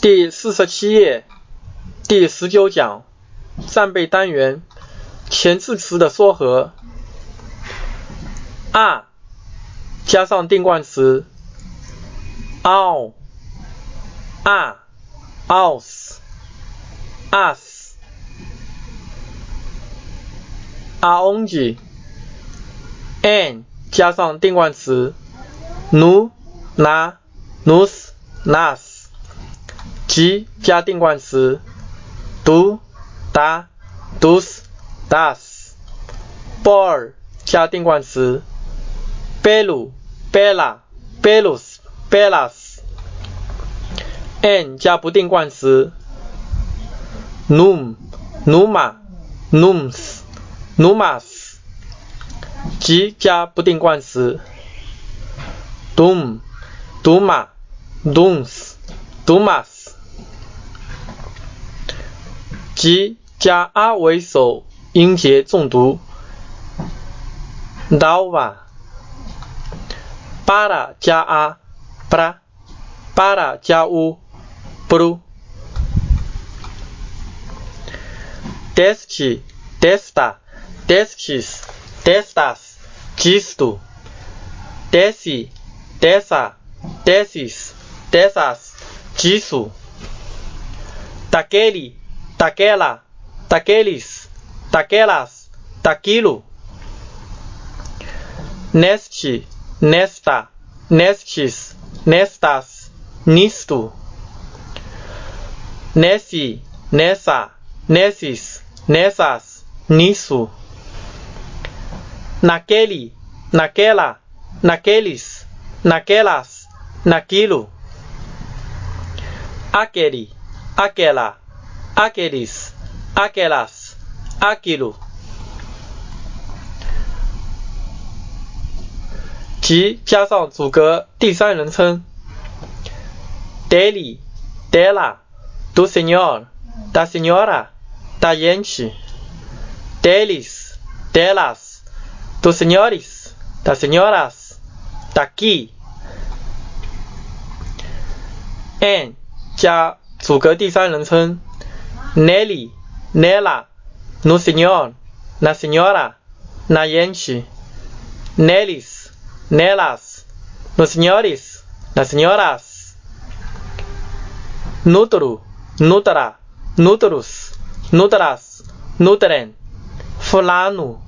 第四十七页，第十九讲，战备单元，前置词的缩合。啊，加上定冠词，ao，啊，us，us，aonde，an 加上定冠词，nu，na，nus，nas。即加定冠词，do、da、dos、das。boy 加定冠词，belo、bela、belos、belas。n 加不定冠词，num、numa、nums、numas。即加不定冠词，dum、duma、dums、dumas。即加啊为首音节重读，dava。para 加啊，para，para 加 u，bru。deste、desta、destes、destas、disto。desse、dessa、desses、 dessas、disso。daquele daquela, daqueles, daquelas, daquilo. Neste, nesta, nestes, nestas, nisto. Nesse, nessa, nesses, nessas, nisso. Naquele, naquela, naqueles, naquelas, naquilo Aquele, aquela aqueles, aquelas, aquilo。即加上主格第三人称，dele, dela, do senhor, da senhora, da gente, deles, delas, dos senhores, das senhoras, daqui。n 加主格第三人称。nele, nela, no senhor, na senhora, na gente, neles, nelas, nos senhores, nas senhoras, nutro, nutra, nutros, nutras, nutrem, fulano,